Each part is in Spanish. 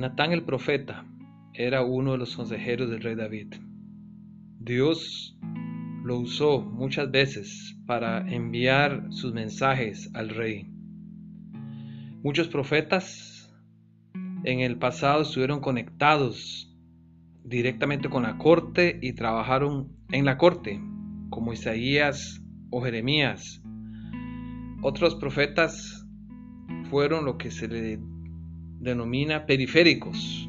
Natán el profeta era uno de los consejeros del rey David. Dios lo usó muchas veces para enviar sus mensajes al rey. Muchos profetas en el pasado estuvieron conectados directamente con la corte y trabajaron en la corte, como Isaías o Jeremías. Otros profetas fueron lo que se le denomina periféricos.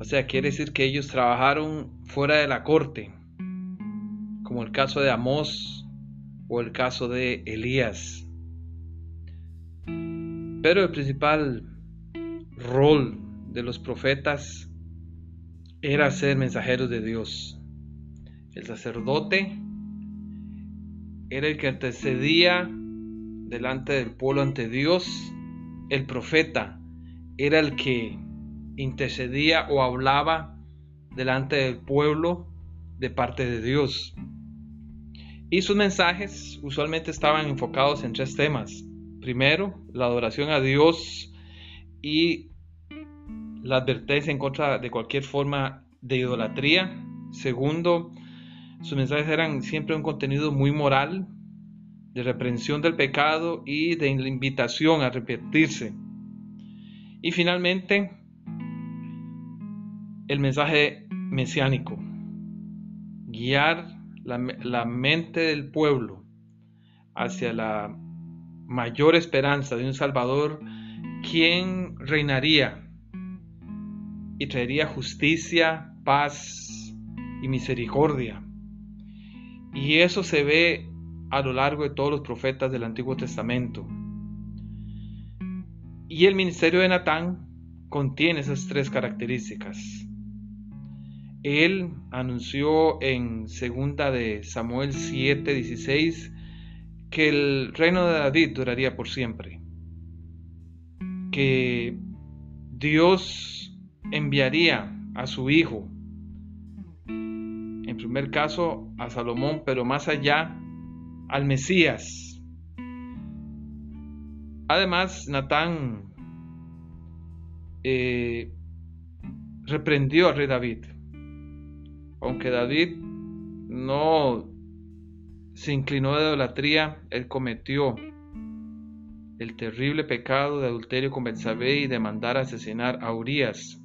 O sea, quiere decir que ellos trabajaron fuera de la corte, como el caso de Amós o el caso de Elías. Pero el principal rol de los profetas era ser mensajeros de Dios. El sacerdote era el que antecedía delante del pueblo ante Dios. El profeta era el que intercedía o hablaba delante del pueblo de parte de Dios. Y sus mensajes usualmente estaban enfocados en tres temas. Primero, la adoración a Dios y la advertencia en contra de cualquier forma de idolatría. Segundo, sus mensajes eran siempre un contenido muy moral, de reprensión del pecado y de invitación a arrepentirse. Y finalmente, el mensaje mesiánico, guiar la, la mente del pueblo hacia la mayor esperanza de un Salvador, quien reinaría y traería justicia, paz y misericordia. Y eso se ve a lo largo de todos los profetas del Antiguo Testamento. Y el ministerio de Natán contiene esas tres características. Él anunció en segunda de Samuel 7:16 que el reino de David duraría por siempre, que Dios enviaría a su hijo, en primer caso a Salomón, pero más allá al Mesías. Además, Natán eh, reprendió al rey David, aunque David no se inclinó de idolatría, él cometió el terrible pecado de adulterio con Betsabé y de mandar a asesinar a Urias.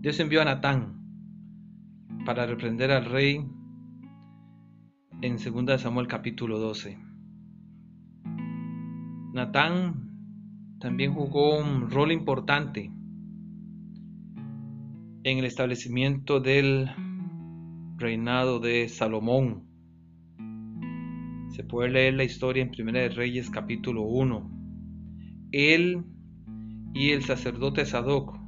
Dios envió a Natán para reprender al rey en 2 Samuel capítulo 12. Natán también jugó un rol importante en el establecimiento del reinado de Salomón se puede leer la historia en Primera de Reyes capítulo 1. Él y el sacerdote Sadoc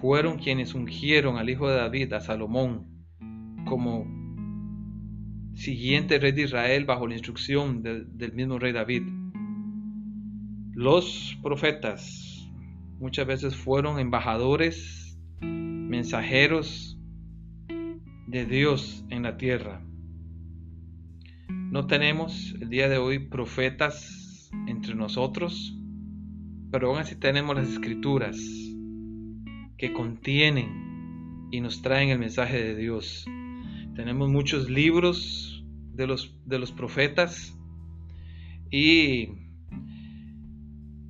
fueron quienes ungieron al hijo de David, a Salomón, como siguiente rey de Israel bajo la instrucción del mismo rey David. Los profetas muchas veces fueron embajadores, mensajeros de Dios en la tierra. No tenemos el día de hoy profetas entre nosotros, pero aún así tenemos las escrituras que contienen y nos traen el mensaje de Dios. Tenemos muchos libros de los, de los profetas y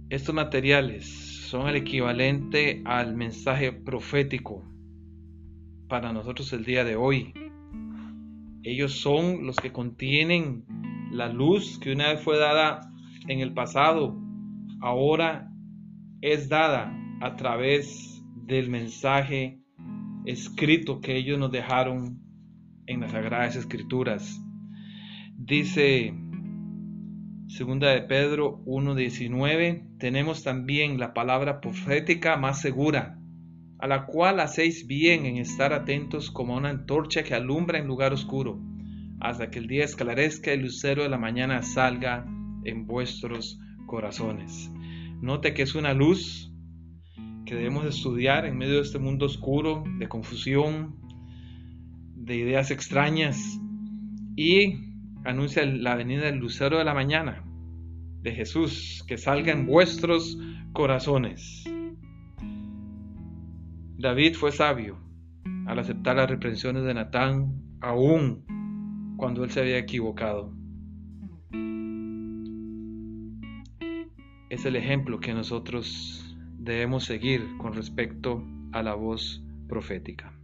estos materiales son el equivalente al mensaje profético para nosotros el día de hoy. Ellos son los que contienen la luz que una vez fue dada en el pasado, ahora es dada a través del mensaje escrito que ellos nos dejaron en las Sagradas Escrituras. Dice Segunda de Pedro 1.19, tenemos también la palabra profética más segura a la cual hacéis bien en estar atentos como una antorcha que alumbra en lugar oscuro, hasta que el día esclarezca y el lucero de la mañana salga en vuestros corazones. Note que es una luz que debemos estudiar en medio de este mundo oscuro, de confusión, de ideas extrañas, y anuncia la venida del lucero de la mañana de Jesús, que salga en vuestros corazones. David fue sabio al aceptar las reprensiones de Natán, aún cuando él se había equivocado. Es el ejemplo que nosotros debemos seguir con respecto a la voz profética.